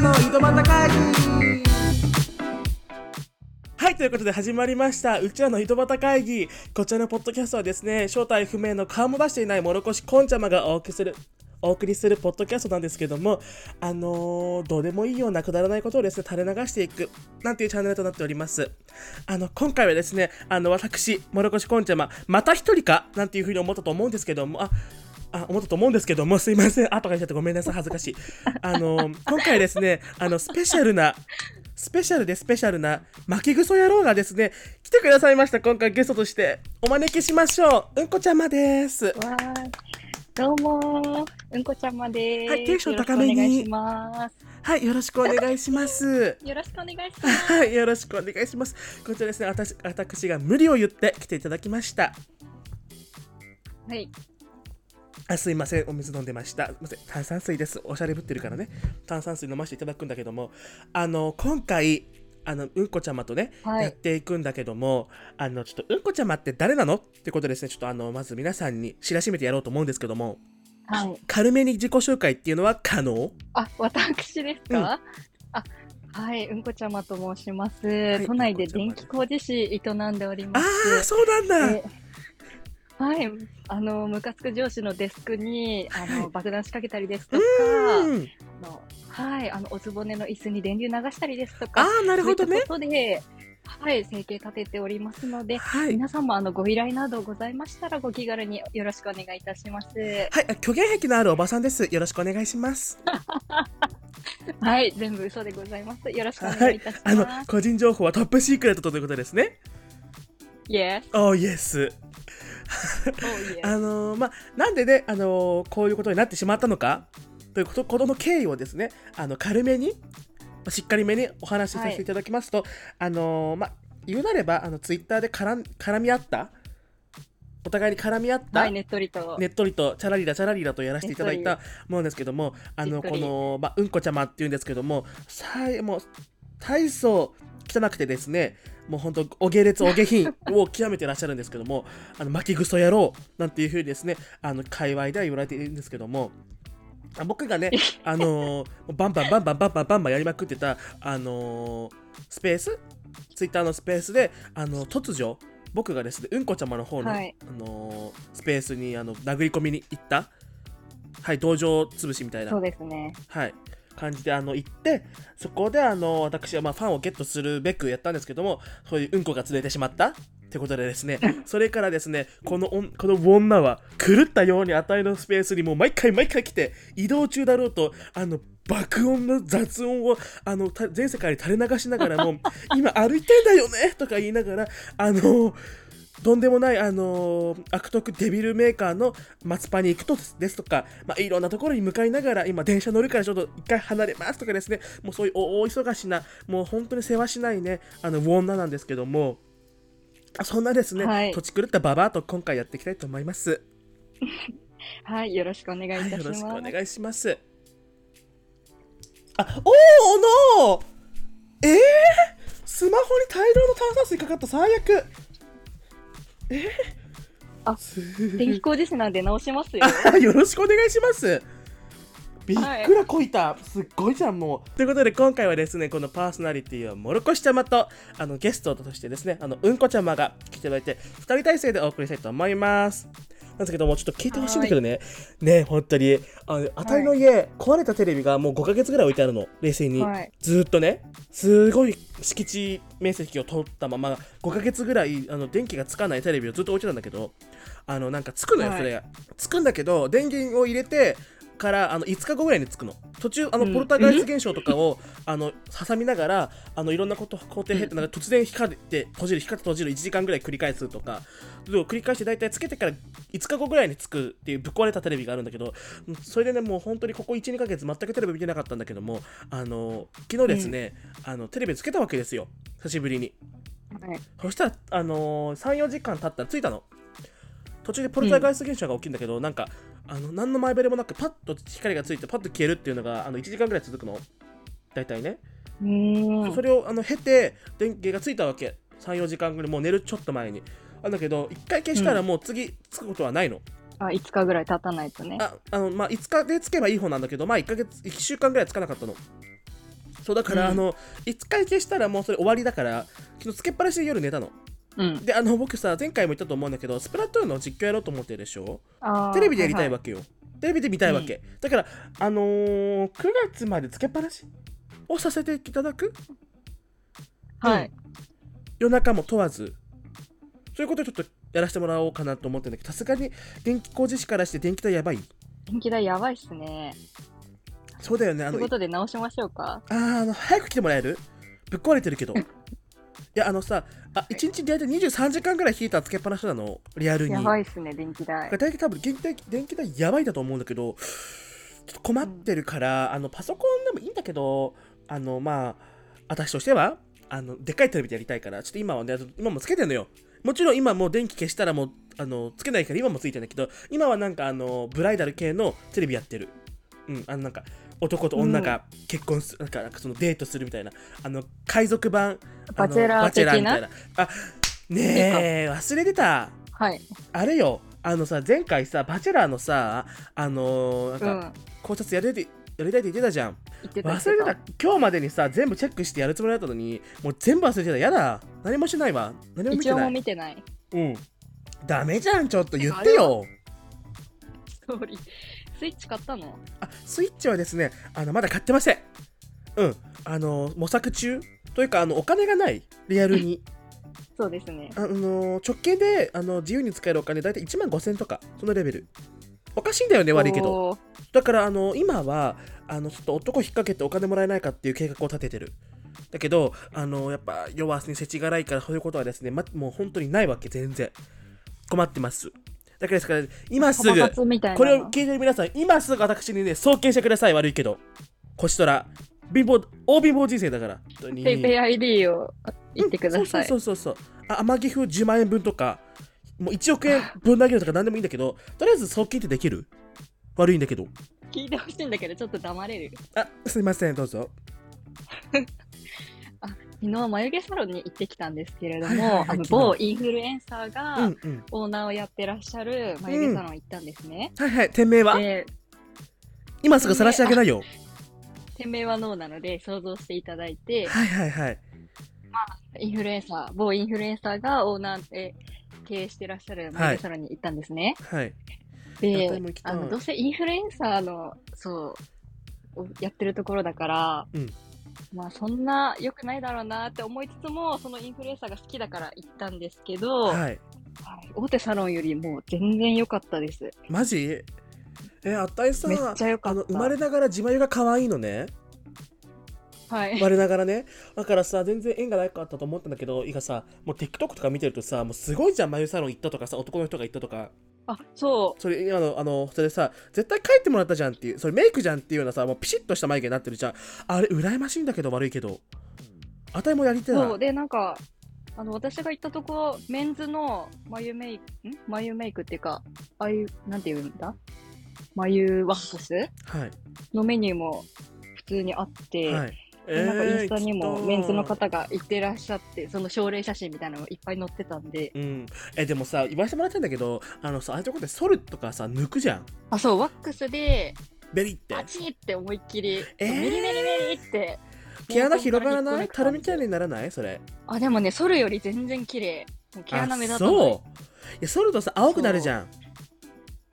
の井戸端会議はい、ということで始まりました。うちらの井戸端会議。こちらのポッドキャストはですね、正体不明の顔も出していない諸越こんちゃまがお送りする、お送りするポッドキャストなんですけども、あのー、どうでもいいようなくだらないことをですね、垂れ流していく、なんていうチャンネルとなっております。あの、今回はですね、あの、私、諸越こんちゃま、また一人かなんていうふうに思ったと思うんですけども、あ、あ、思ったと思うんですけども、すいません。後から言っちゃってごめんなさい。恥ずかしい。あの、今回ですね、あの、スペシャルな、スペシャルでスペシャルな巻きぐそ野郎がですね、来てくださいました。今回ゲストとしてお招きしましょう。うんこちゃまです。どうもーうんこちゃまです。はいテンション高めに。はい、よろしくお願いします。よろしくお願いします。はい、よろしくお願いします。こちらですね、私私が無理を言って来ていただきました。はい。あすいません、お水飲んでました。すいません、炭酸水です。おしゃれぶってるからね。炭酸水飲ませていただくんだけども、あの、今回、あの、うんこちゃまとね、はいやっていくんだけども、あの、ちょっと、うんこちゃまって誰なの？ってことですね、ちょっとあの、まず皆さんに知らしめてやろうと思うんですけども、はい。軽めに自己紹介っていうのは可能？あ、私ですか、うんあ、はい。うんこちゃまと申します。い都内で電気工事士営んでおりあます。あ、そうなんだ。ではい。あの、ムカつく上司のデスクに、あの、はい爆弾仕掛けたりですとか、うん。あのはい。あの、おつぼねの椅子に電流流したりですとか、ああ、なるほどねそうで、はい、生計立てておりますので、はい。皆様あのご依頼などございましたらご気軽によろしくお願いいたします。はい、あ虚言癖のあるおばさんです。よろしくお願いします。はい、全部嘘でございます。よろしくおはい願いいたしあのます。個人情報はトップシークレットということですね。Yes. Oh yes。Oh. あのーまあ、なんでね、あのーこういうことになってしまったのかということことの経緯をですね、あの軽めに、まあしっかりめにお話しさせていただきますと、あのーまあ、言うなれば、あのツイッターで絡ん絡み合った、お互いに絡み合った、はい、ねっとりと。ねっとりとチャラリラチャラリラとやらせていただいたものですけども、あのこの、まあ、うんこちゃまっていうんですけども、さいもう大層汚くてですね、もう本当お下劣お下品を極めてらっしゃるんですけども、あの巻きぐそ野郎なんていうふうにですね、あの界隈では言われているんですけども。あ僕がね、あのーバンバンバンバンバンバンバンバンやりまくってた、あのースペースツイッターのスペースで、あの突如、僕がですね、うんこちゃまの方の、はいあのースペースにあの殴り込みに行った、はい、道場潰しみたいなそう、ですね。はい、感じであの行って、そこであの私はまあファンをゲットするべくやったんですけども、そういううんこが釣れてしまった。ってことでですね、それからですね、このこの女は狂ったように値のスペースにもう毎回毎回来て、移動中だろうと、あの、爆音の雑音をあのた全世界に垂れ流しながらも、今歩いてんだよねとか言いながら、あの、とんでもない、あのー悪徳デビルメーカーの松パに行くとですとか、まあ、いろんなところに向かいながら、今、電車乗るからちょっと一回離れますとかですね、もうそういう大忙しな、もう本当に世話しないね、あの、女なんですけども、そんなですね、はい土地狂ったババアと今回やっていきたいと思います。はい、よろしくお願いいはい、たしよろしくおます。願いします。あ、おーのえー、スマホに大量の炭酸水かかった最悪えー、あす電気工事士なんで直しますよ。あよろしくお願いします。びっくらこいた、すっごいじゃんもう。ということで今回はですねこのパーソナリティはもろこしちゃまとあのゲストとしてですねあのうんこちゃまが来ていただいて2人体制でお送りしたいと思います。なんですけどもちょっと聞いてほしいんだけどね。ね本当に。あのあたりの家、壊れたテレビがもう5ヶ月ぐらい置いてあるの。冷静に、はい。ずーっとね。すごい敷地面積を取ったまま5ヶ月ぐらいあの電気がつかないテレビをずっと置いてたんだけどあのなんかつくのよはい。それが、つくんだけど電源を入れてからあの5日後ぐらいにつくの。途中あのうん。ポルターガイス現象とかを、あの挟みながらあのいろんなこと工程経ってなんか突然光って閉じる光って閉じる1時間ぐらい繰り返すとか。繰り返して大体つけてから5日後ぐらいにつくっていうぶっ壊れたテレビがあるんだけどうんそれでねもう本当にここ12ヶ月全くテレビ見てなかったんだけどもあの昨日ですね、あのテレビつけたわけですよ。久しぶりに。はい。そしたら、あのー、34時間経ったら着いたの途中でポルターガイス現象が起きるんだけど、なんかあの何の前触れもなくパッと光がついてパッと消えるっていうのがあの1時間ぐらい続くの。大体ね。それをあの経て電気がついたわけ。34時間ぐらい。もう寝るちょっと前に。あだけど1回消したらもう次つくことはないの、あ、5日ぐらい経たないとね。ああのまあ5日でつけばいい方なんだけどまあ1ヶ月1週間ぐらいつかなかったの。そうだから、うん。あの1回消したらもうそれ終わりだから昨日つけっぱなしで夜寝たのうん。であの僕さ前回も言ったと思うんだけどスプラトゥーンの実況やろうと思ってるでしょ？テレビでやりたいはわけよ、テレビで見たいわけ、だからあのー、9月までつけっぱなしをさせていただく？いはい。はい。夜中も問わず。そういうことをちょっとやらせてもらおうかなと思ってるんだけどさすがに電気工事士からして電気代やばい？電気代やばいっすね。そうだよね。あのということで直しましょうか。あーあの早く来てもらえる？ぶっ壊れてるけど。い やあのさあ1日大体23時間ぐらいヒーターつけっぱなしなの？リアルに。やばいっすね、電気代。大体多分電気代電気代やばいだと思うんだけどちょっと困ってるから、あのパソコンでもいいんだけどあのまあ私としてはあのでっかいテレビでやりたいからちょっと今はね今もつけてんのよ。もちろん今もう電気消したらもうあのつけないから今もついてんだけど今はなんかあのブライダル系のテレビやってる。うんあのなんか男と女が結婚する、なんかなんかそのデートするみたいなあの海賊版バチェラーみたいなあねえ忘れてたはい。あれよ、あのさ、前回さ、バチェラーのさ、あのー、うなんか、ん。考察やりたいってやりたいって言ってたじゃん。忘れてた。今日までにさ、全部チェックしてやるつもりだったのに、もう全部忘れてた。やだ。何もしないわ。何も見一応もてない。見てない。うん。ダメじゃん、ちょっと言ってよ。ストーリー。スイッチ買ったの？あ、スイッチはですね、あの、まだ買ってません。うん。あの、模索中というか、あの、お金がない。リアルに。そうですね。あの、直径で、あの、自由に使えるお金、だいたい1万5000とか、そのレベル。おかしいんだよね、悪いけど。だからあの今はあのちょっと男引っ掛けてお金もらえないかっていう計画を立ててるだけどあのやっぱ弱に世知辛いからそういうことはですね、ま、もう本当にないわけ全然困ってますだからですから今すぐこれを聞いてる皆さん今すぐ私にね送金してください。悪いけど星虎貧乏大貧乏人生だから。ペイペイ ID を言ってください。そうそうそうそうそう。あ天城風10万円分とかもう1億円分投げるとか何でもいいんだけどとりあえず送金ってできる？悪いんだけど。聞いてほしいんだけど、ちょっと黙れる？あすいませんどうぞ 昨日眉毛サロンに行ってきたんですけれどはいはいはいも、あの某インフルエンサーうがんうん。オーナーをやってらっしゃる眉毛サロン行ったんですね。はいはい店名は？で、今すぐ晒してあげないよ店名はノーなの？で想像していただいて、はいはいはい。インフルエンサー、某インフルエンサーがオーナーで経営してらっしゃる眉毛サロンに行ったんですね。はい。でやったりも行きたい。あの、どうせインフルエンサーの、そう、をやってるところだから、うんまあそんな良くないだろうなって思いつつも、そのインフルエンサーが好きだから行ったんですけど、はい。はい。大手サロンよりも全然良かったです。マジ？えあったいさめっちゃ良かった。あの生まれながら自眉が可愛いのね？はい。我ながらね？だからさ全然縁がなかったと思ったんだけどいいがさもう TikTok とか見てるとさもうすごいじゃん眉サロン行ったとかさ男の人が行ったとかあ、そそれ今のあのそれさ絶対帰ってもらったじゃんっていうそれメイクじゃんっていうようなさもうピシッとした眉毛になってるじゃん。あれ羨ましいんだけど悪いけど。あたいもやりう。てえなそう。で、なんか、あの、私が行ったとこ、メンズの眉メイク、ん？眉メイクっていうか、ああいう、なんていうんだ？眉ワックス？はい。のメニューも普通にあって、はいでなんかインスタにえーもメンズの方が行ってらっしゃって、その症例写真みたいなのがいっぱい載ってたんで、うん、えでもさ言わせてもらったんだけどあのさああいうとこでソルとかさ抜くじゃん。あ、そう、ワックスで、ベリって。パチって思いっきり、えー。メリメリメリって。毛穴広がらない？たるみたいに。にならない？それ。あ、でもね、剃るより全然綺麗。毛穴目立たない。あそう。いやソルとさ青くなるじゃん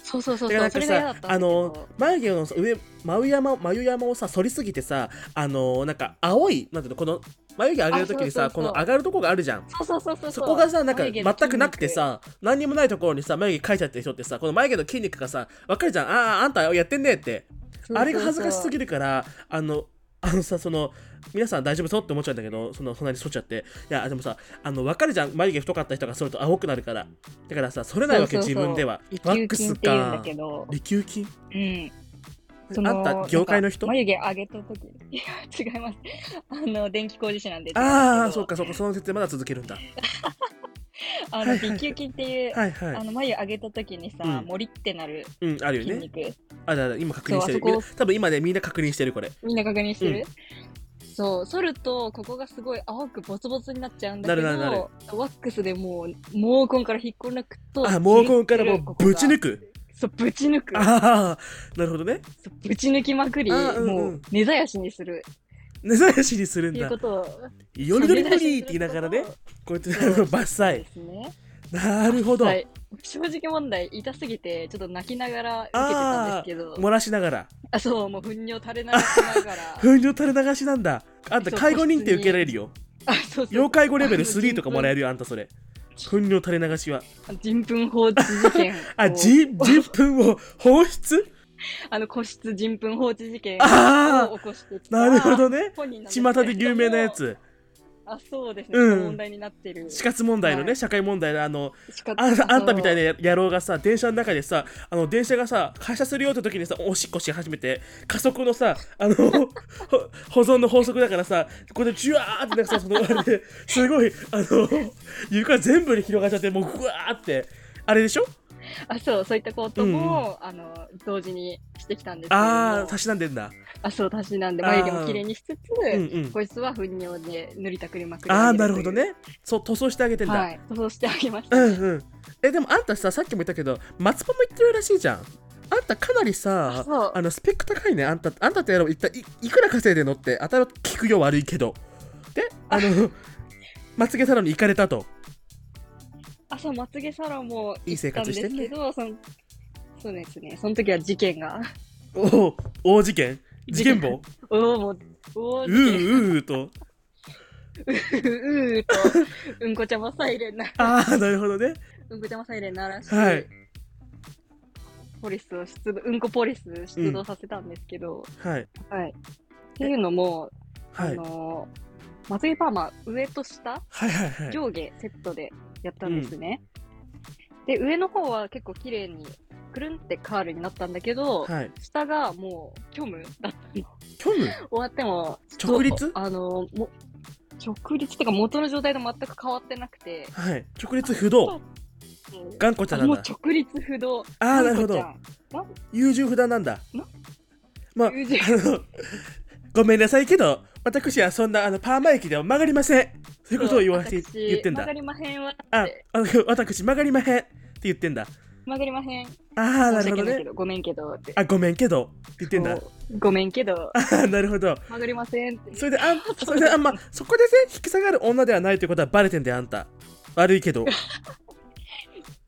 そうそうそうそう、それが嫌だっさたあの眉毛のさ上眉山眉山をさ反りすぎてさあのなんか青いなんていうのこの眉毛上げるときにさこの上がるとこがあるじゃん。そうそうそうそう。そこがさなんか全くなくてさ何にもないところにさ眉毛描いちゃってる人ってさこの眉毛の筋肉がさ分かるじゃん。あああんたやってんねって。あれが恥ずかしすぎる。るからあのあのさその皆さん大丈夫そうって思っちゃうんだけどそのそんなに剃っちゃって。いやでもさあの分かるじゃん。眉毛太かった人が剃ると青くなるから。だからさ剃れないわけ自分では。利ワックスか。けど、利休筋うん。あんた業界の人？眉毛上げた時に。いや、違います。あの、電気工事士なんで。ああそうかそうかその説明まだ続けるんだ。あの、はいはい。利休筋っていう、はいはい。あの、眉上げた時にさ、うん。モリってなるうんあるよね。筋肉。あだだ今確認してる。多分今ねみんな確認してるこれ。みんな確認してる、そう、剃ると、ここがすごい青くボツボツになっちゃうんだけど、なるなるなるワックスでもう、毛根から引っこ抜くと、あ毛根からもうぶち抜く？くそう、ぶち抜く。ああなるほどねそうぶち抜きまくり、あうんうんもう、根絶やしにする。根絶やしにするんだっていうことをよりどりどりって言いながらねこうやって伐採ですね。なるほど、はい。正直問題痛すぎてちょっと泣きながら受けてたんですけど、漏らしながら。あそうもう糞尿垂れ流しながら、糞尿垂れ流しなんだ。あんた介護認定受けられるよ。あそうそう。要介護レベル3とかもらえる。るよあんたそれ。糞尿垂れ流しは。人糞放置事件を。あじ人糞を放出？あの個室人糞放置事件を起こしてきた。なるほどね。巷で有名なや。つあそうですね。うん問題になってる。死活問題のね、はい社会問題のあのああんたみたいな。な野郎がさ電車の中でさあの電車がさ発車するよって時にさおしっこし始めて加速のさあの ほ保存の法則だからさこれでジュワーってなんかさそのあれですごいあの床全部に広がっちゃってもうグワーってあれでしょ？あそうそういったことも、あの同時にしてきたんですけれども。ああたしなんでんだ。あそうたしなんで眉毛も綺麗にしつつ、うんうん。こいつは糞尿で塗りたくりまくりああなるほどね。そう塗装してあげてんだ、はい塗装してあげました、うんうん。えでもあんたささっきも言ったけど松パも言ってるらしいじゃん。あんたかなりさあのスペック高いね。あんたあんたってやろ一体いいくら稼いでんのって。頭聞くよ悪いけど。であの まつげサロンに行かれたとあそうまつげサロンもいい生行ったんで活してんね。すけどそのそうですね。その時は事件が。おお大事件？事件簿？おおもううーうーと。うーと。うんこちゃまサイレンな。ああなるほどね。うんこちゃまサイレン鳴らして、はい。ポリスを出動うんこポリス出動させたんですけど、はい。はい。っていうのも、はい。あのまつげパーマ上と下？はいはいはい。上下セットでやったんですね。で、上の方は結構綺麗にくるんってカールになったんだけど、はい。下がもう虚無だったの。虚無？終わっても、直立？あの、も直立っていうか元の状態と全く変わってなくて、はい。直立不動？頑固ちゃんなんだ。もう直立不動。ああなるほど。優柔不断なんだ。な？まあごめんなさいけど私はそんなあのパーマ液では曲がりません。そういうことを言わせて私言ってんだ。曲がりまへんわって。ああの私曲がりまへんって言ってんだ。曲がりまへん。ああなるほどね。ごめんけど。あごめんけどって言ってんだ。ごめんけど、あーなるほど。曲がりませんって。それであんそれであんま そこでね引き下がる女ではないということはバレてんだよあんた。悪いけど。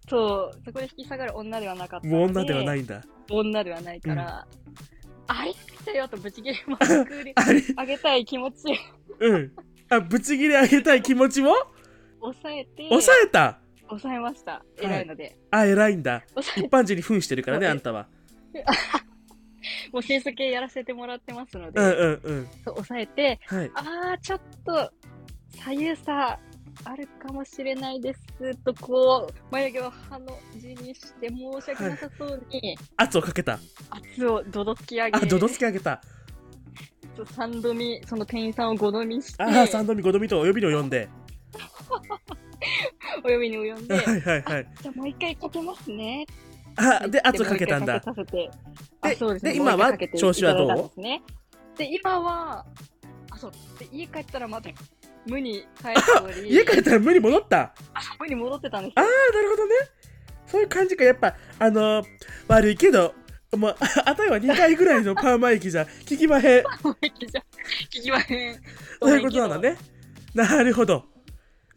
そう、そこで引き下がる女ではなかった女ではないいんだ。女ではないから、ありましたよとぶち切れまくりあれあげたい気持ちうんあブチギレあげたい気持ちも抑えて、抑えた抑えました。偉いので。あ偉いんだ一般人に扮してるからねあんたはもう清楚系やらせてもらってます。ので、うんうんうんそう抑えて、はいあー、ちょっと左右差あるかもしれないです。と、こう、眉毛をハの字にして申し訳なさそうに、圧をかけた。圧をどどつき上げ、あどどつき上げた。3度見、その店員さんを5度見して、ああ三度見五度見とお呼びに及んで。お呼びに及んで、はいはいはい。じゃあもう一回かけますね。あで圧をかけたんだ。かけでそうですね。で今は調子はどう？で、今は、あ、そう。で、家帰ったらまた、無に帰っており、家帰ったら無に戻った。あ無に戻ってたんです。ああよ。なるほどね。そういう感じか。やっぱあのー悪いけどもうあ あたいは2回ぐらいのパーマ液じゃ 効きまへん。聞きまへん。そういうことなんだねなるほど。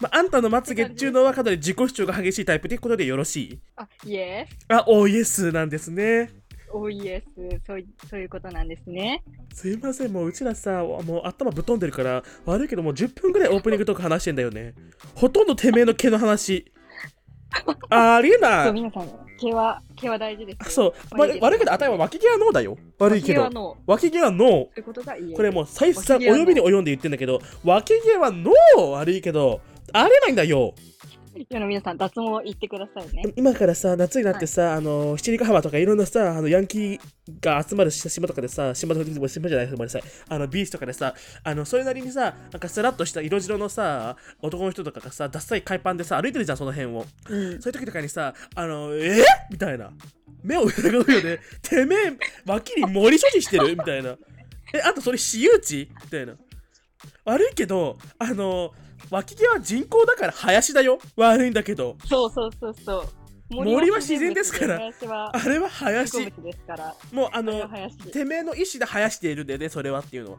まあ、あんたのまつげっていうのはかなり自己主張が激しいタイプということでよろしい？あ、イエス。あ、おイエスなんですね。おイエス。そういそういうことなんですね。すいません、もううちらさ、もう頭ぶっ飛んでるから、悪いけどもう10分ぐらいオープニングとか話してんだよね。ほとんどてめえの毛の話。ありえなそう、い。皆さん、毛は、毛は大事ですそう、わ悪いけど、あたいは脇毛はノーだよ。悪いけど。脇毛はノー。こ。これもう再三お呼びに及んで言ってんだけど、脇毛はノー悪いけど、あれないんだよ。世の皆さん、脱毛行ってくださいね。今からさ夏になってさ、あの七里ヶ浜とかいろんなさあのヤンキーが集まる島とかでさ島とか島じゃないごめんなさい。あのビーチとかでさあのそれなりにさなんかスラッとした色白のさ男の人とかがさダッサい海パンでさ歩いてるじゃんその辺を。うん。そういう時とかにさあのえ？ー、みたいな。目を疑うよね。てめえ脇に森所持してる？みたいな。えあとそれ私有地？みたいな。悪いけどあの脇毛は人工だから林だよ。悪いんだけど。そうそうそうそう。森は自然ですから。あれは植林物ですから。もうあの林。てめえの意思で生やしているんだよねそれはっていうの。は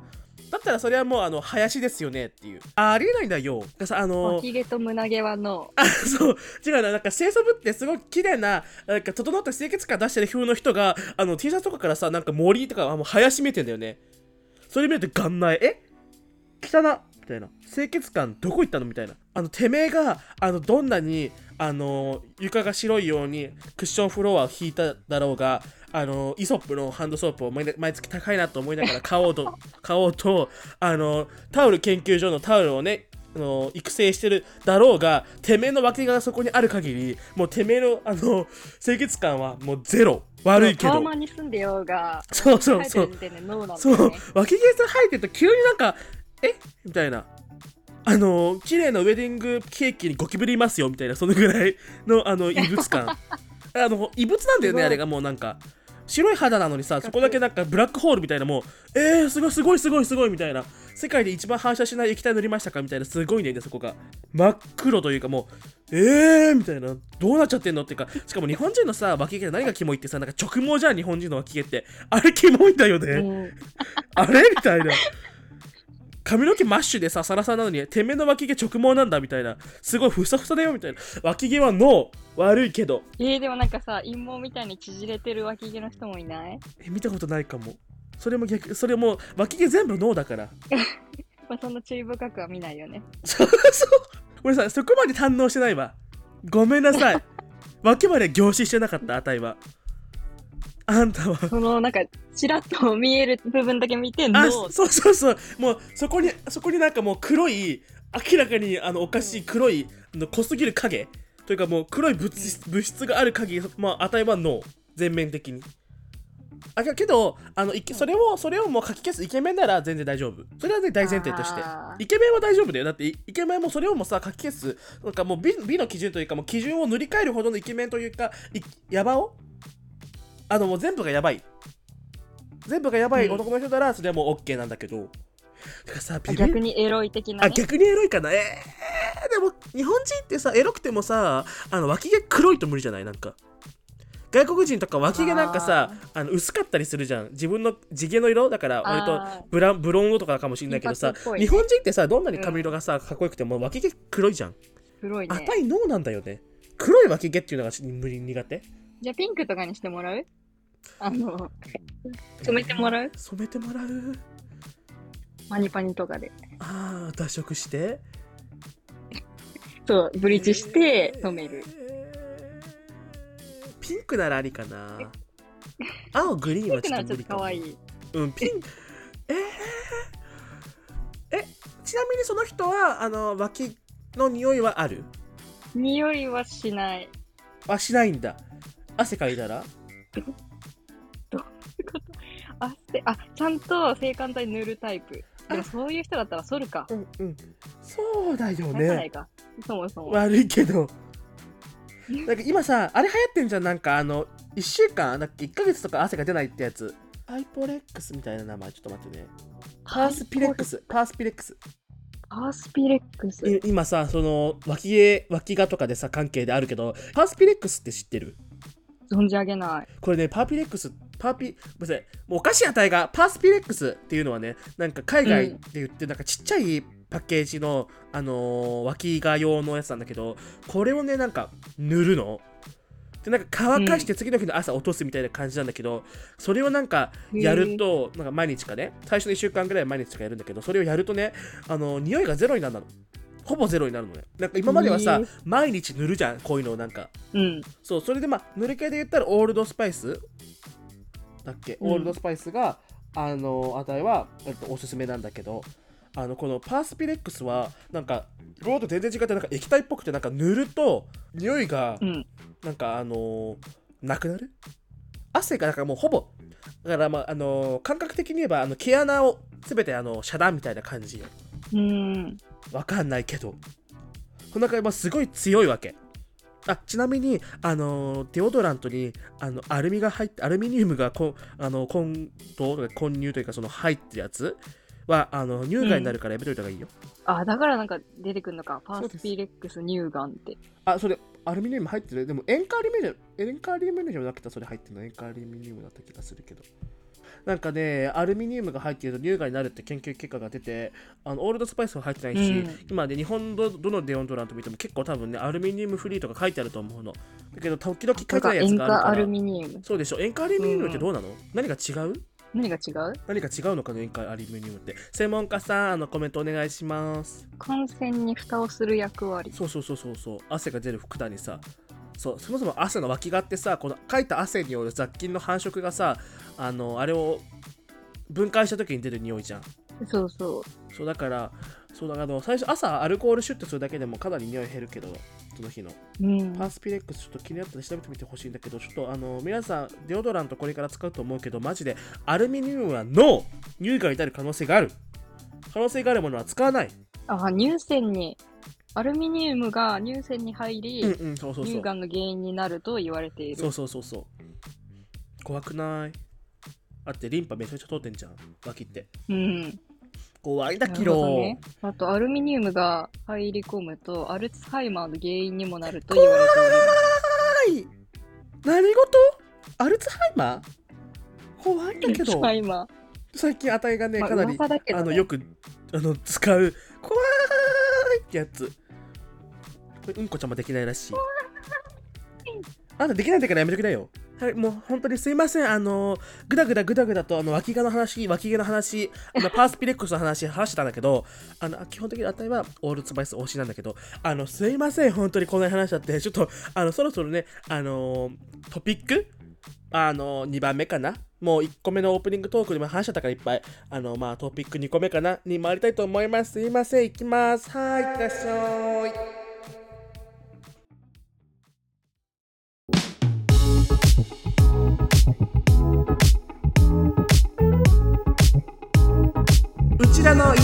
だったらそれはもうあの林ですよねっていう。あありえないんだよ。がさあの脇毛と胸毛はノあそう。違うな。なんか清楚部ってすごい綺麗ななんか整った清潔感出してる風の人があの T シャツとかからさなんか森とかあもう林見えてんだよね。それ見ると眼内え？汚っみたいな。清潔感どこ行ったの？みたいな。あのてめえがあのどんなにあの床が白いようにクッションフロアを引いただろうがあのイソップのハンドソープを毎毎月高いなと思いながら買おうと 買おうとあのタオル研究所のタオルをねあの育成してるだろうがてめえの脇がそこにある限りもうてめえのあの清潔感はもうゼロ。悪いけど。に住んでようが、そうそうそう。そう。脇毛さ生えてると急になんかえ？みたいな。あの綺麗なウェディングケーキにゴキブリいますよみたいなそのぐらいのあの異物感。あの異物なんだよねあれがもうなんか。白い肌なのにさそこだけなんかブラックホールみたいなもうえー、すごいすごいすごいすごいみたいな。世界で一番反射しない液体塗りましたか？みたいなすごいねそこが。真っ黒というかもうえーみたいな。どうなっちゃってんの？っていうかしかも日本人のさ脇毛何がキモいってさなんか直毛じゃん日本人の脇毛って。あれキモいんだよね、う。んあれ？みたいな。髪の毛マッシュでさ、サラサラなのに、てめえの脇毛直毛なんだみたいな。すごいふさふさだよみたいな。脇毛はノー。悪いけど。えー、でもなんかさ、陰謀みたいに縮れてる脇毛の人もいない？え、見たことないかも。それも逆、それも脇毛全部ノーだから。まあ、そんな注意深くは見ないよね。そうそう。俺さ、そこまで堪能してないわ。ごめんなさい。脇まで凝視してなかった、あたいは。あんたは。そのなんか、ちらっと見える部分だけ見て、ノあ、ーそうそうそう。もう、そこに、そこになんかもう黒い、明らかにあのおかしい黒い、あの濃すぎる影。というかもう黒い物質物質がある限り、まあ、値はノー。全面的に。あけどあのそれをそれをもう書き消すイケメンなら全然大丈夫。それはね大前提として。イケメンは大丈夫だよ。だってイイケメンもそれをもさ書き消す。なんかもう美美の基準というかもう基準を塗り替えるほどのイケメンというかいヤバをあのもう全部がやばい。全部がやばいうん。男の人ならそれはもう OK なんだけど、てかさ逆にエロい的な、あね。逆にエロいかな。えー、でも日本人ってさエロくてもさあの脇毛黒いと無理じゃない？なんか。外国人とか脇毛なんかさあの薄かったりするじゃん。自分の地毛の色？だから割とブランブロンドとかかもしれないけどさ、ね。日本人ってさどんなに髪色がさ、かっこよくても脇毛黒いじゃん、黒いね。あたいノーなんだよね。黒い脇毛っていうのが無理苦手？じゃあピンクとかにしてもらう？あの、染めてもらう？染めてもらう。パニパニとかで。ああ脱色して。そう、ブリーチして染める。えーピンクならありかな。青グリーンはちょっと無理かも。と可愛い。うんピンえー、えちなみにその人はあの脇の匂いはある？匂いはしない。あしないんだ汗かいたら？あ、であ、ちゃんと制汗剤塗るタイプ。でもそういう人だったら剃るか。うんうん。そうだよならないねか。そもそも。悪いけど。なんか今さあれ流行ってんじゃん。なんかあの1週間だっけ1ヶ月とか汗が出ないってやつ。パイポレックスみたいな名前。ちょっと待ってね。パースピレックス。パースピレックス。パースピレックス。い今さその脇毛脇がとかでさ関係であるけどパースピレックスって知ってる？存じ上げない。これねパーピレックスパーピごめんなさい。もうおかしい値がパースピレックスっていうのはねなんか海外で言ってなんかちっちゃいパッケージの、あのー脇が用のやつなんだけどこれをねなんか塗るの。でなんか乾かして次の日の朝落とすみたいな感じなんだけど、それをなんかやるとなんか毎日かね最初の1週間ぐらい毎日かやるんだけどそれをやるとねあの匂いがゼロになるのほぼゼロになるのね。なんか今まではさ、へー毎日塗るじゃんこういうのなんか。うん。そうそれでまあ塗り替えで言ったらオールドスパイス？だっけ、うん。オールドスパイスがあの値は、えっと、おすすめなんだけどあのこのパースピレックスはなんかローと全然違ってなんか液体っぽくてなんか塗ると匂いがうん。なんかあのーなくなる？汗がなんかもうほぼ。だからまああのー感覚的に言えばあの毛穴を全てあの遮断みたいな感じうん。わかんないけど。この中今すごい強いわけ。あちなみにあのーデオドラントにあのアルミが入ってアルミニウムがこあの混同とか混入というかその入ってるやつはあの乳がんになるからやめといた方がいいよ、あ、だからなんか出てくるのか。パーそうです。スピレックス乳がんって。あそれアルミニウム入ってる？でも塩化アルミニウム塩化アルミニウムじゃなくてそれ入ってるの？塩化アルミニウムだった気がするけどなんかねアルミニウムが入っていると乳がんになるって研究結果が出てあのオールドスパイスは入ってないし、うん。今ね日本のどのデオンドラント見ても結構多分ねアルミニウムフリーとか書いてあると思うの。だけど時々書いてないやつ塩があるから。化アルミニウム。そうでしょ？塩化アルミニウムってどうなの、何が違う？何が違う？何か違うのかな塩化アルミニウムって。専門家さんあのコメントお願いします。感染に蓋をする役割。そうそうそうそうそう。汗が出る管にさ。そう。そもそも汗の脇がってさこのかいた汗による雑菌の繁殖がさあのあれを分解した時に出る匂いじゃん。そうそう。そうだからそうだから最初朝アルコールシュッとするだけでもかなり匂い減るけどその日の。うん。パースピレックスちょっと気になったら調べてみてほしいんだけどちょっとあの皆さんデオドラントこれから使うと思うけどマジでアルミニウムはノー乳がんに至る可能性がある。可能性があるものは使わない。あ、乳腺に、アルミニウムが乳腺に入り、うんうんそうそうそう。乳がんの原因になると言われている。そうそうそうそう。怖くない？だってリンパめちゃくちゃ通ってんじゃん。脇って。うん。怖いんだなけどるほどね。あと、アルミニウムが入り込むと、アルツハイマーの原因にもなると言われております。はい。何事？アルツハイマー？怖いんだけアルツどハイマー。最近値がねまあかなりね、あのよくあの使う。怖いってやつ。これうんこちゃんもできないらしい。あんたできないんだからやめてくれよはいもう本当にすいません。あのグダグダグダグダとあの脇がの話脇毛の話あの パースピレックスの話話してたんだけどあの基本的に値はオールツバイス推しなんだけどあのすいません。本当にこんなに話しちゃってちょっとあのそろそろねあのトピックあの2番目かな？もう1個目のオープニングトークでも話しちゃったからいっぱい。あのまあトピック2個目かな？に回りたいと思います。すいません。行きます。はいいってらっしゃい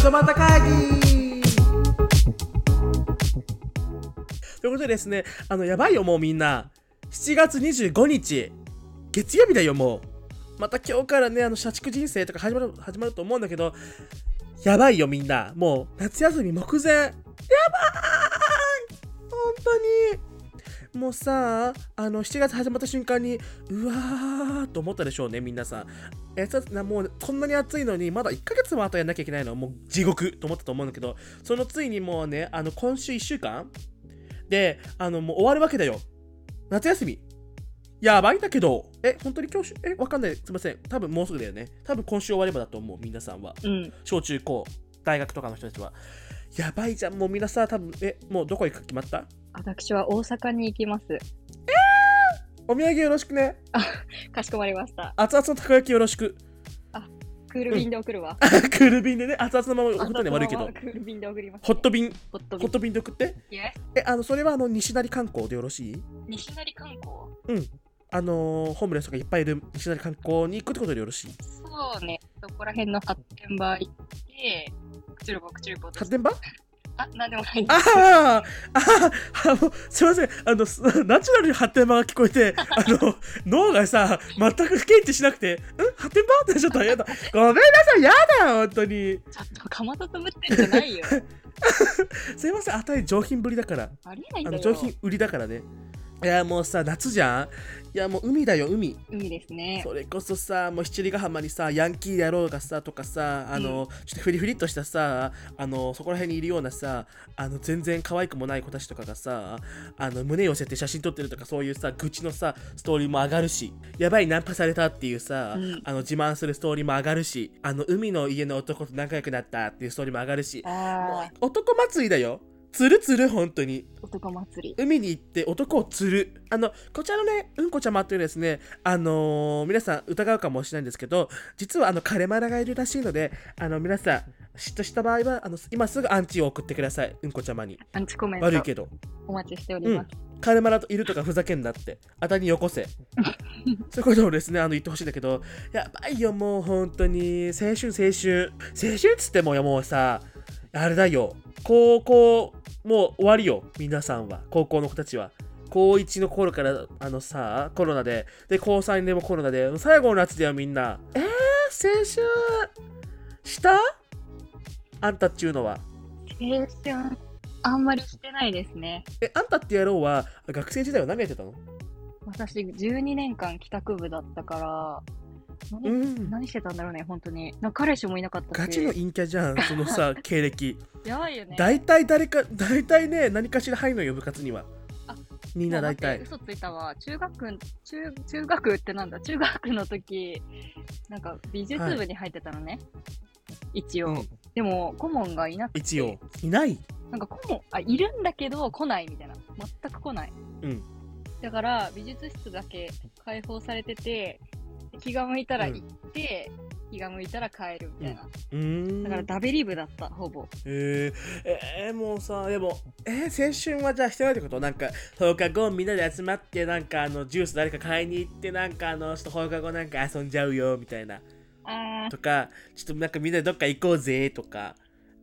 ちらの井戸端会議。ということでですねあのやばいよもうみんな。7月25日月曜日だよもう。また今日からねあの社畜人生とか始まる始まると思うんだけどやばいよみんな。もう夏休み目前。やばーい！本当に。もうさあの7月始まった瞬間にうわーと思ったでしょうね皆さん。えさなもうこんなに暑いのにまだ1ヶ月も後やんなきゃいけないの？もう地獄と思ったと思うんだけどそのついにもうねあの今週1週間？であのもう終わるわけだよ。夏休み。やばいんだけど。え本当に今日えわかんない。すいません。多分もうすぐだよね。多分今週終わればだと思う皆さんは。うん。小中高大学とかの人たちはやばいじゃん。もう皆さん多分えもうどこ行くか決まった？私は大阪に行きます。お土産よろしくね。かしこまりました。熱々のたこ焼きよろしく。クール便で送るわ。クール便でね。熱々のまま送ったね悪いけど。あクール便で送ります、ホット便。ホット便。ホッ。ト便で送って。えあのそれはあの西成観光でよろしい？西成観光？あのーホームレスとかいっぱいいる西成観光に行くってことでよろしい？そうね。そこら辺の発展場行って、くちゅるぼくちゅるぼと発展場あ、なんでもないです。あーあーもうすいません。あのすナチュラルに発展場が聞こえてあの 脳がさ全く不検知しなくてん？発展場ってちょっとやだ。ごめんなさいやだ本当に。ちょっとかまととぶってんじゃないよ。すいませんあたり上品ぶりだから。ありえないんあだよ。の上品売りだからね。いやもうさ夏じゃんいやもう海だよ海。海ですね。それこそさもう七里ヶ浜にさヤンキー野郎がさとかさあの、ちょっとフリフリっとしたさあのそこら辺にいるようなさあの全然可愛くもない子たちとかがさあの胸寄せて写真撮ってるとかそういうさ愚痴のさストーリーも上がるしやばいナンパされたっていうさ、うん。あの自慢するストーリーも上がるしあの海の家の男と仲良くなったっていうストーリーも上がるしもあう男祭りだよつるつる本当に。ー、男祭り。海に行って男を釣る。あのこちらのねうんこちゃまっていうのはですねあのー皆さん疑うかもしれないんですけど実はあのカレマラがいるらしいのであの皆さん嫉妬した場合はあの今すぐアンチを送ってください。うんこちゃまに。アンチコメント。悪いけど。お待ちしております。カレマラといるとかふざけんなって。あたりによこせ。そういうことをですねあの言ってほしいんだけどやばいよもう本当に。青春青春。青春っつってもよもうさあれだよ。高校もう終わりよ皆さんは。高校の子たちは。高1の頃からあのさコロナで。で高3でもコロナで。最後の夏だよみんな。えー、青春！した？あんたっちゅうのは。青春、あんまりしてないですね。えあんたって野郎は学生時代は何やってたの？私、12年間帰宅部だったから、何,、うん何してたんだろうね、本当に。なんか彼氏もいなかったし。ガチの陰キャじゃん そのさ経歴やばいよね。大体誰か大体ね何かしら入るのよ部活にはあみんな大体嘘ついたわ。中学、中、中学ってなんだ？中学の時、なんか美術部に入ってたのね。一応。うんでも、顧問がいなくて。一応いない？なんか顧問、あ、いるんだけど来ないみたいな。全く来ない。うんだから、美術室だけ開放されてて、気が向いたら行って、気が向いたら帰るみたいな。うーん。だからダベリブだった、ほぼ。えー、えー、もうさでもえー、青春はじゃあしてないってこと？なんか放課後みんなで集まってなんかあのジュース誰か買いに行ってなんかあのちょっと放課後なんか遊んじゃうよみたいな。とかちょっとなんかみんなでどっか行こうぜとか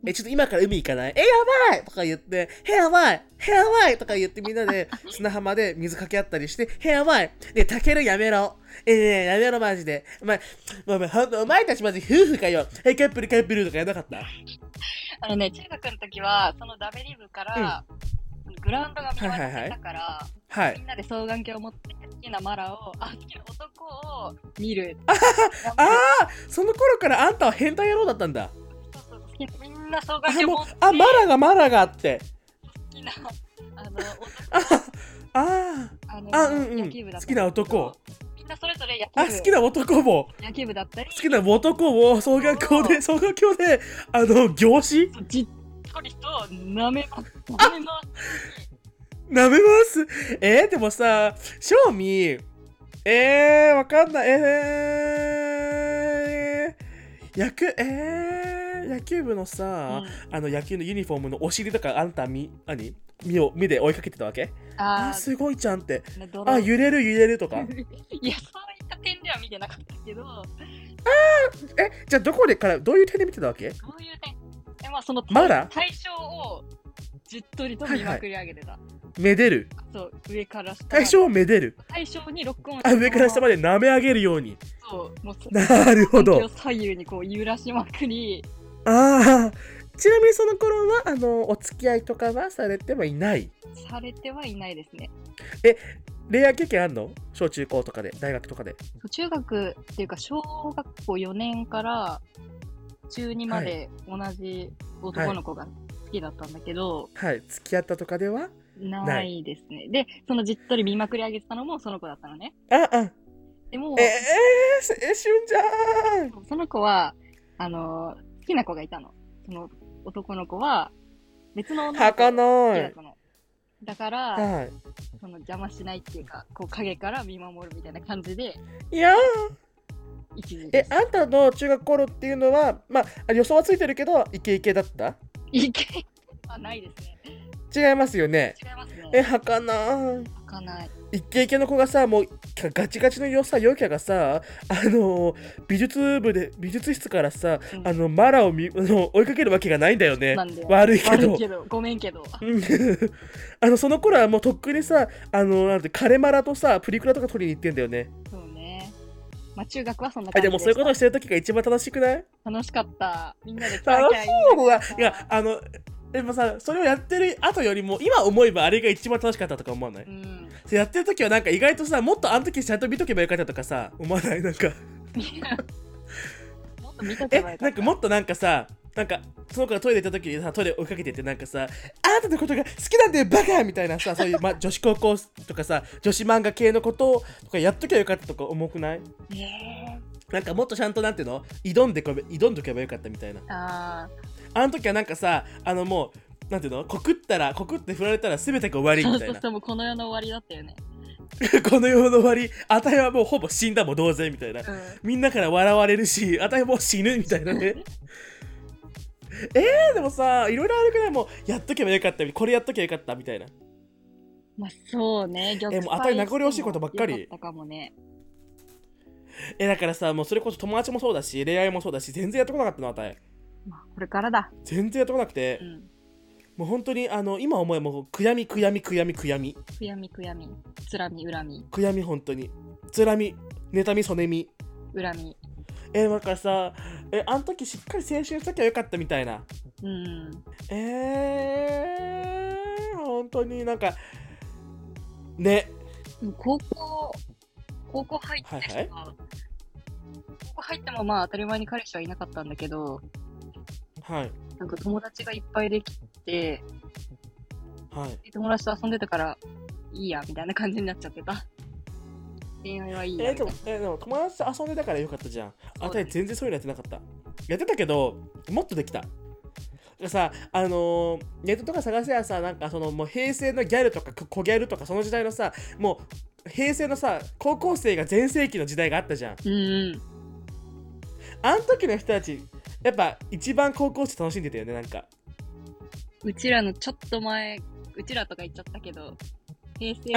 えちょっと今から海行かないえやばい！とか言ってへやばいへやばい！とか言ってみんなで 砂浜で水かけ合ったりしてへやばいねたけるやめろえー、ねやめろマジでお前お前ほんとお前たちマジ夫婦かよへカップルカップルとかやんなかった？あのね、中学の時は、そのダベリブから、グラウンドが見渡せたから、はいみんなで双眼鏡を持って好きなマラを、あ、好きな男を見る。ああその頃からあんたは変態野郎だったんだ。そうそう好きなみんな双眼鏡持ってあマラがマラがあって。好きな、あの、男あああのあうんうん。好きな男みんなそれぞれ野あ好きな男も野球部だったり、好きな男を双眼鏡で双眼鏡であの凝視？じっとりと舐めます。舐めます。舐めます？えー、でもさ正味？えー、わかんない。えー、野球えー、野球部のさ、あの野球のユニフォームのお尻とかあんたみ何？目を目で追いかけてたわけ？ああすごいじゃんって。あ揺れる揺れるとか？いや、そういった点では見てなかったけど、どえじゃあどこでからどういう点で見てたわけ？ういう点？え、まあ、そのまだ？対象をじっとりと見まくり上げてた。めでる？そう、上から下。対象をめでる？対象にロックオンあ上から下まで舐め上げるように。そう、もうそなるほど。左右にこう揺らしまくり、ああ ちなみにその頃はあのお付き合いとかはされてはいない？されてはいないですね。恋愛経験あんの？小中高とかで大学とかで。中学っていうか、小学校4年から中2まで同じ男の子が好きだったんだけど、はい。付き合ったとかでは？ないですね。で、そのじっとり見まくり上げてたのもその子だったのね。ああ。でもえ、えー、青春じゃーんその子は、あのきな子がいたの。その男の子は、別の女の子が好ないきだったの。だから、はその邪魔しないっていうか、こう影から見守るみたいな感じで、いいや。えあんたの中学頃っていうのはまあ予想はついてるけどイケイケだった？いけはないですね。違いますよね違いますね。えはかなー開かない。イケイケの子がさもうガチガチのよさ陽キャがさあの美術部で美術室からさ、うん。あのマラをみあの追いかけるわけがないんだよね。悪いけど。悪いけど、ごめんけど。うん。あのその頃はもうとっくにさあのなんてカレマラとさプリクラとか取りに行ってんだよね。そうね。まあ中学はそんなあ感じででもそういうことをしてる時が一番楽しくない？楽しかった。みんなでキャー楽しキャー言そうだながらいやあのでもさそれをやってる後よりも今思えばあれが一番楽しかったとか思わない、うん。やってる時はなんか意外とさもっとあの時ちゃんと見とけばよかったとかさ思わない？なんか。え。なんかもっとなんかさなんかその子がトイレ行った時にさトイレ追いかけてってなんかさあなたのことが好きなんだよバカみたいなさ そういう、ま、女子高校とかさ女子漫画系のこととかやっときゃよかったとか重くない？ねなんかもっとちゃんとなんていうの？挑んでこべ挑んどけばよかったみたいな。ああの時はなんかさあのもうなんていうの？告ったら告って振られたら全てが終わあ。りみたいな。そうそうそう、もうこの世の終わりだったよね。この世の終わりあたいはもうほぼ死んだも同然みたいな。うん。みんなから笑われるしあたいもう死ぬみたいなね。えー、でもさいろいろあるけどもうやっとけばよかったこれやっとけばよかったみたいな。まあそうね、玉えもうあたり名残惜しいことばっかり。よかったかもね。えだからさもうそれこそ友達もそうだし恋愛もそうだし全然やってこなかったのあたいまあこれからだ。全然やってこなくて、うん。もう本当にあの今思えばもう悔やみ悔やみ悔やみ悔やみ悔やみ悔やみ。つらみ恨み。悔やみ本当につらみ妬みそねみ恨み。えだからさえあの時しっかり青春しときゃよかったみたいなうん。えー、本当になんかね高校、高校入ってさ、はいは入ってもまあ当たり前に彼氏はいなかったんだけど、はいなんか友達がいっぱいできて、はい友達と遊んでたからいいやみたいな感じになっちゃってた。恋愛はいいやえー、でも。えーでも友達と遊んでたからよかったじゃん。あたり全然そういうのやってなかった。やってたけど、もっとできた。でさ、あのーネットとか探せやさ、なんかそのもう平成のギャルとかこ小ギャルとかその時代のさ、もう平成のさ、高校生が全盛期の時代があったじゃん。うんうん。あの時の人たち、やっぱ一番高校生楽しんでたよね、なんか。うちらのちょっと前、うちらとか言っちゃったけど、平成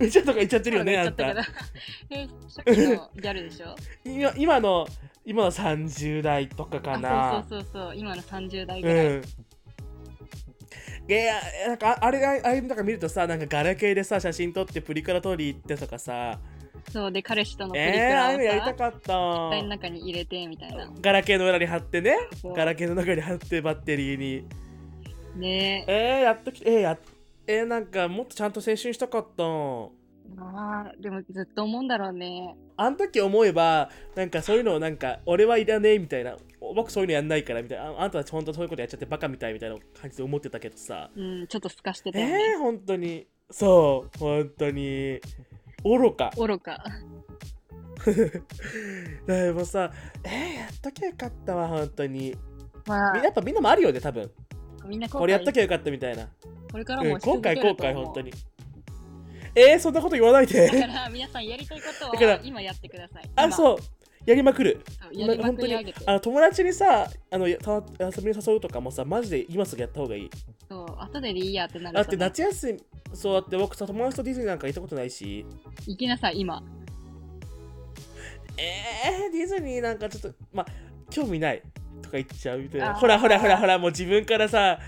うちらとか言っちゃってるよね、あんた。平初期のギャルでしょ？今今の、今の30代とかかな。あそうそうそう今の30代ぐうらい。ん。いやなんかああれああれなんか見るとさなんかガラケーでさ写真撮ってプリクラ撮り行ってとかさそうで、彼氏とのプリクラをあいうのやりたさ、かった。体の中に入れてみたいな。ガラケーの裏に貼ってね。ガラケーの中に貼ってバッテリーに。ね。え。えー、やっときえー、やえー、なんかもっとちゃんと青春したかった。まあ、でもずっと思うんだろうね。あの時思えばなんかそういうのをなんか俺はいらねえみたいな。僕そういうのやんないからみたいな。ああんたたち本当そういうことやっちゃってバカみたいみたいな感じで思ってたけどさ。うん、ちょっと透かしてたえよね。ー、本当に。そう本当に愚か。愚か。でもさえー、やっときゃよかったわ本当に。まあ。みやっぱみんなもあるよね多分。みんな後これやっと悔きゃよかったみたいな、これからうん、もし続け後悔本当に。えー、そんなこと言わないだかでら皆さんやりたいことだからは今やってください。あそうやりまくるう。やりまくり上げて。あの友達にさあの遊びに誘うとかもさマジで今すぐやった方がいいそう、後ででいいやってなるだって夏休みそうだって僕さ友達とディズニーなんか行ったことないし行きなさい、今。えー、ディズニーなんかちょっとまあ興味ないとか言っちゃうみたいなほらほらほらほらもう自分からさ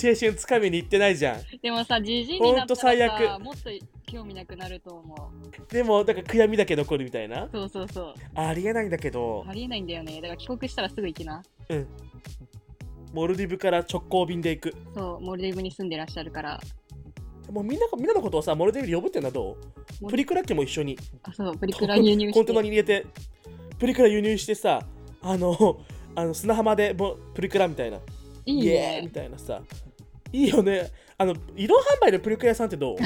青春つかみに行ってないじゃんでもさ、じじいになったら最さ、悪もっと興味なくなると思う。でもだから悔やみだけ残るみたいな？そうそうそう。ありえないんだけどありえないんだよね。だから帰国したらすぐ行きな。うんモルディブから直行便で行くそう、モルディブに住んでらっしゃるから。もうみんなみんなのことをさモルディブに呼ぶってのはどうプリクラ機も一緒にあ、そう、プリクラ輸入しコンテナて。に入れてプリクラ輸入してさあのあの砂浜でプリクラみたいないいイエーイみね。たいなさいいよねあの移動販売のプリクラ屋さんってどう？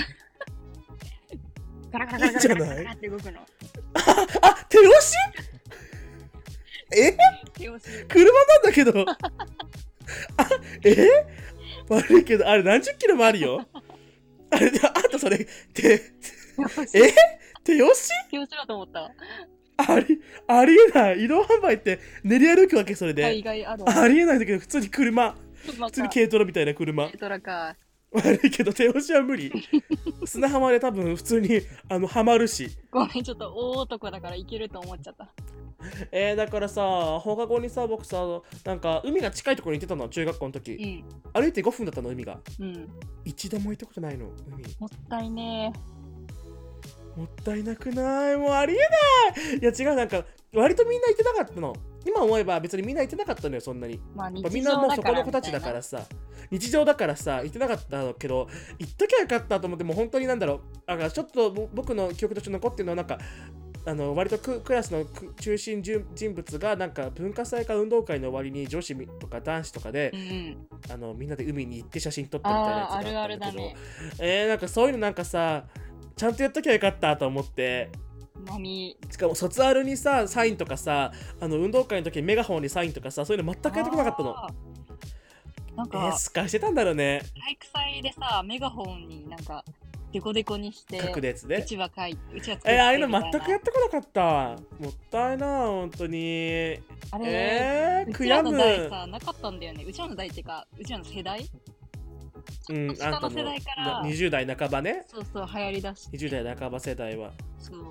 ガラガラガラガラガラガラガラって動くの。あ手押しえ手押し。車なんだけどあえ悪いけどあれ何十キロもあるよあれあんたそれ手え手押し手押しだと思った。ありありえない移動販売って練り歩くわけそれで、ありえないんだけど普通に車ま普通に軽トラみたいな車。軽トラか。悪いけど手押しは無理。砂浜で多分普通にあのハマるし。ごめん、ちょっと大男だからいけると思っちゃった。えー、だからさ放課後にさ僕さなんか海が近いところに行ってたの中学校の時。うん。歩いて5分だったの海が。うん。一度も行ったことないの海。もったいねもったいなくない？もうありえない！いや違うなんか割とみんな行ってなかったの。今思えば別にみんな行ってなかったのよそんなに。まあ、みんなもうそこの子たちだからさ。日常だからさ行ってなかったけど行っときゃよかったと思ってもう本当になんだろう。だからちょっとぼ僕の記憶として残ってるのはなんかあの割とククラスのく中心人人物がなんか文化祭か運動会の終わりに女子とか男子とかでう、んうん。あのみんなで海に行って写真撮ったみたいなやつがあったんだけど。るだね。えー、なんかそういうのなんかさちゃんとやっときゃよかったと思って波。しかも卒アルにさサインとかさあの運動会の時にメガホンにサインとかさそういうの全くやってこなかったの。なんえー、か、すかしてたんだろうね。体育祭でさ、メガホンになんか、デコデコにして、書くやつね。うちは書いて、うちはえー、ああいうの全くやってこなかった。もったいな本当に。あれ、えー、うちらの悔やむ代さ、なかったんだよね。うちらの代っていうか、うちらの世代うん下の世代から。な20代半ばね。そうそう、流行りだし、20代半ば世代は。そう。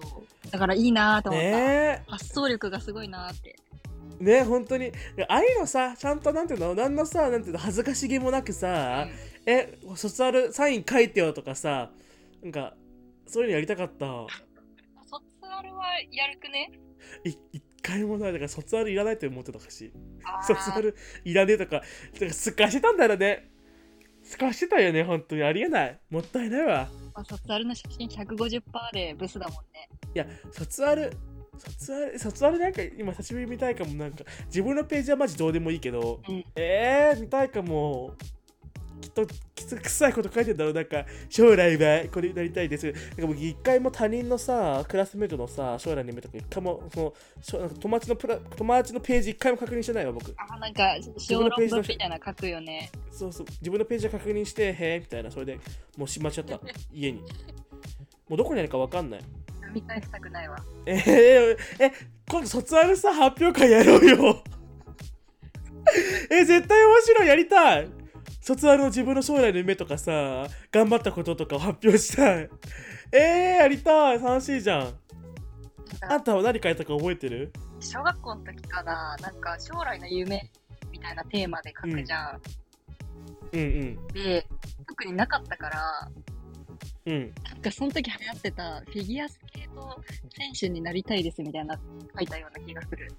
だからいいなと思った。ね発想力がすごいなって。えねえ本当に。ああいうのさちゃんとなんていうの？なんのさなんていうの？恥ずかしげもなくさ、え卒アルサイン書いてよとかさなんかそういうのやりたかった？卒アルはやるくね？い一回もない。だから卒アルいらないと思ってたしあー。卒アルいらねえとかだからすかしてたんだよねすかしてたよね本当に。ありえない。もったいないわ。まあ卒アルの写真150%でブスだもんね。いや卒アル卒アル卒アルなんか今久しぶりに見たいかも。なんか自分のページはマジどうでもいいけど、うん。えー、見たいかもきっときつ臭いこと書いてんだろう。なんか将来はこれになりたいです。なんか僕一回も他人のさクラスメートのさ将来の夢とか一回もそのしょなんか友達のプラ友達のページ一回も確認してないわ僕。あ、なんか、小論分のページの文みたいなの書くよね。そうそう。自分のページを確認してへえみたいな。それでもうしまっちゃった。家に。もうどこにあるかわかんない。読み返したくないわ。えー、え今度卒アルさ発表会やろうよ。え絶対面白い。やりたい卒アルの自分の将来の夢とかさ頑張ったこととかを発表したい。えー、やりたい。楽しいじゃん。あんたは何書いたか覚えてる？小学校の時かな、なんか将来の夢みたいなテーマで書くじゃん。うん。うんで、特になかったから、うん。なんかその時流行ってたフィギュアスケート選手になりたいですみたいな書いたような気がする。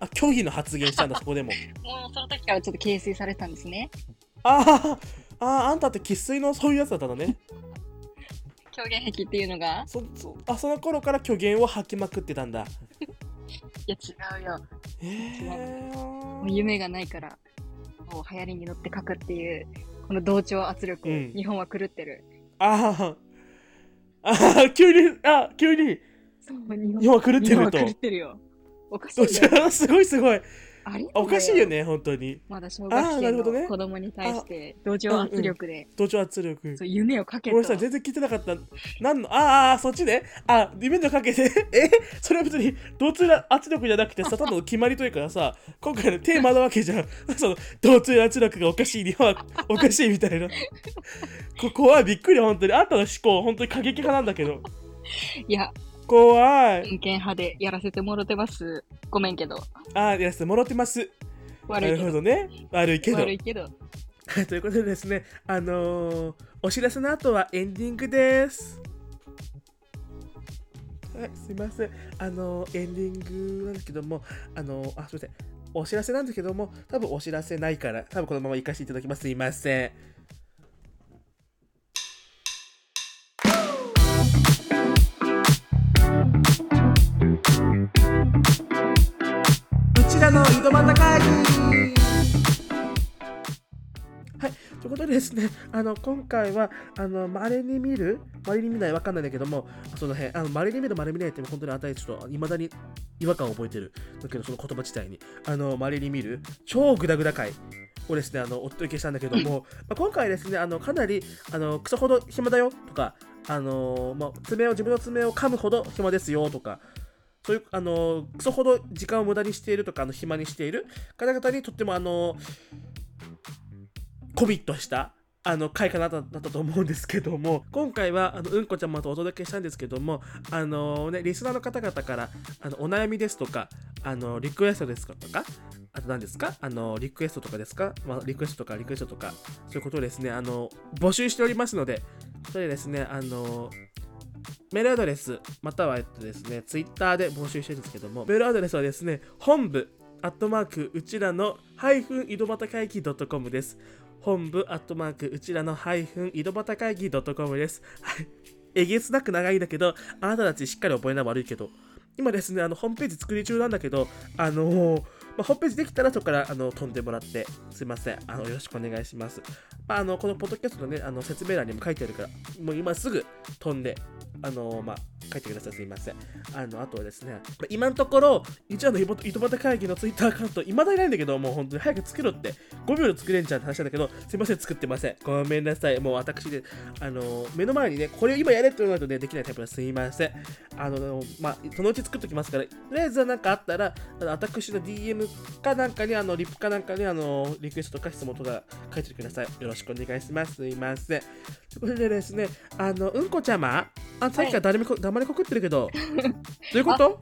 あ虚偽の発言したんだそこでも。もうその時からちょっと形成されたんですね。あーあーあんたって生粋のそういうやつだったのね狂言癖っていうのが？そそあその頃から虚言を吐きまくってたんだ いや違うよ。えー、もう夢がないから、もう流行りに乗って書くっていう、この同調圧力、うん日本は狂ってる。ああ、ああ、急に、あ、急に、そう、日本は狂ってると。狂ってるよ。おかしいすごいすごい。あれおかしいよ。ね、本当に。まだ小あ学生の子供に対して同調圧力で、同調圧力。そう夢をかけとごめんなさい、全然聞いてなかった。なんの、あーあー、そっちね。あ、夢のかけて、え？それは別に同調圧力じゃなくてさ、ただの決まりというかさ、今回のテーマなわけじゃん。その、同調圧力がおかしい、日本はおかしいみたいな。こ怖い、びっくり、本当に。あんたの思考、本当に過激派なんだけど。いや、怖い。偏見派でやらせてもろてます。ごめんけど。あー、やらせてもらってます。なる悪いけど。ほどね。悪いけど。悪いけど。はい、ということでですね、あのーお知らせの後はエンディングです。はい、すいません。あのーエンディングなんですけども、あのーあ、すいません。お知らせなんですけども、多分お知らせないから、多分このまま行かせていただきます。すいません。でですね、あの今回はあの稀に見る、稀に見ないわかんないんだけども、その辺、あの稀に見る、稀に見ないって本当に与えちょっと未だに違和感を覚えてる。だけど、その言葉自体に、あの稀に見る、超グダグダ回。をですね、あのお届けしたんだけども、まあ、今回ですね、あのかなりあのクソほど暇だよとか、あのまあ、爪を自分の爪を噛むほど暇ですよとか、そういう、あのクソほど時間を無駄にしているとか、あの暇にしている方々にとっても、あのコミットしたあの回かなだったと思うんですけども今回はあのうんこちゃまとお届けしたんですけどもあのねリスナーの方々からあのお悩みですとかあのリクエストですとかあと何ですかあのリクエストとかですか、まあ、リクエストとかリクエストとかそういうことをですねあの募集しておりますのでそれでですねあのメールアドレスまたはえっとですねツイッターで募集してるんですけどもメールアドレスはですね本部アットマークうちらのハイフン井戸端会議 .com です。本部アットマークうちらのハイフン井戸端会議 .com です。はい。えげつなく長いんだけど、あなたたちしっかり覚えな悪いけど、今ですね、あの、ホームページ作り中なんだけど、あのーまあ、ホームページできたらそこからあの飛んでもらって、すいません。あのよろしくお願いします。まあ、あのこのポッドキャストの,、ね、あの説明欄にも書いてあるから、もう今すぐ飛んで、あのまあ、書いてください。すいません。あのあとはですね、今のところ、一応の井戸端会議のツイッターアカウント、いまだにないんだけど、もう本当に早く作ろうって、5秒で作れんじゃんって話なんだけど、すいません、作ってません。ごめんなさい。もう私で、あの目の前にね、これを今やれって言わないとね、できないタイプです。すいません。あの、まあ、そのうち作っときますから、とりあえずなんかあったら、あの私の DM かなんかに、あの、リップかなんかに、あの、リクエストとか質問とか書いてください。よろしくお願いします。すいません。ということでですね、あの、うんこちゃまあ、さっきから誰もこ、黙りこくってるけど、どういうこと？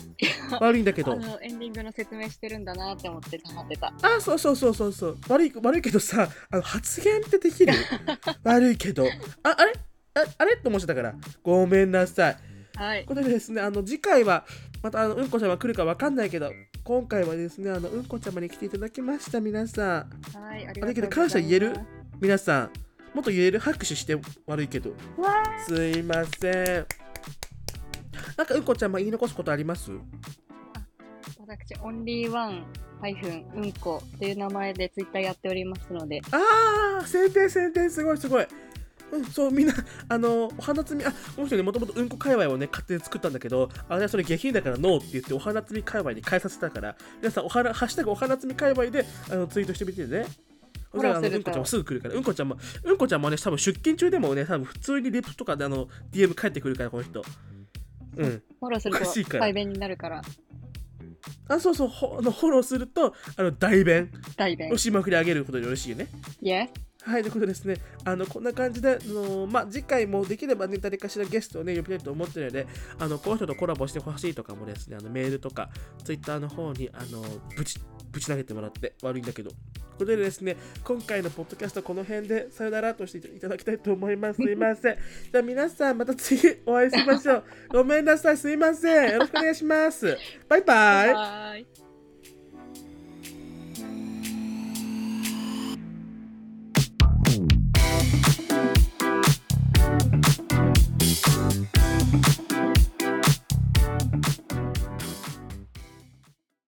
悪いんだけど。エンディングの説明してるんだなって思って黙ってた。あ、そうそうそうそうそう。悪い、悪いけどさ、あの発言ってできる？悪いけど。あ、あれ？ああれ？と思ってたから。ごめんなさい。はいという。ことでですね、あの次回は、またあのうんこちゃま来るかわかんないけど、今回はですね、あのうんこちゃまに来ていただきました、皆さん。はい、ありがとうございます。感謝言える？皆さん、もっと言える？拍手して悪いけど。わすいません。なんかうんこちゃま言い残すことあります？ー私、オンリーワンハイフンうんこという名前でツイッターやっておりますので、ああ宣伝宣伝すごいすごい。うん、そうみんな あのお花摘みあこの人ねもともとうんこ界隈をね勝手に作ったんだけどあれはそれ下品だからノーって言ってお花摘み界隈に変えさせたから皆さんお花 ハッシュタグお花摘み界隈であのツイートしてみてね。そしたらあのうんこちゃんもすぐ来るから。うんこちゃんもうんこちゃんもね多分出勤中でもね多分普通にリプとかであの DM 返ってくるからこの人うん。フォローすると代弁になるから、あそうそう。フォローするとあの代弁代弁を。しまくり上げることでよろしいよね。Yes? はい、ということですね、あのこんな感じで、あのまあ、次回もできればね、誰かしらゲストをね、呼びたいと思ってるので、あのこの人とコラボしてほしいとかもですね、あのメールとか、ツイッターの方に、あのぶち、ぶち投げてもらって悪いんだけど。ということでですね、今回のポッドキャストこの辺でさよならとしていただきたいと思います。すいません。じゃあ皆さんまた次お会いしましょう。ごめんなさい。すいません。よろしくお願いします。バイバイ。バイ。う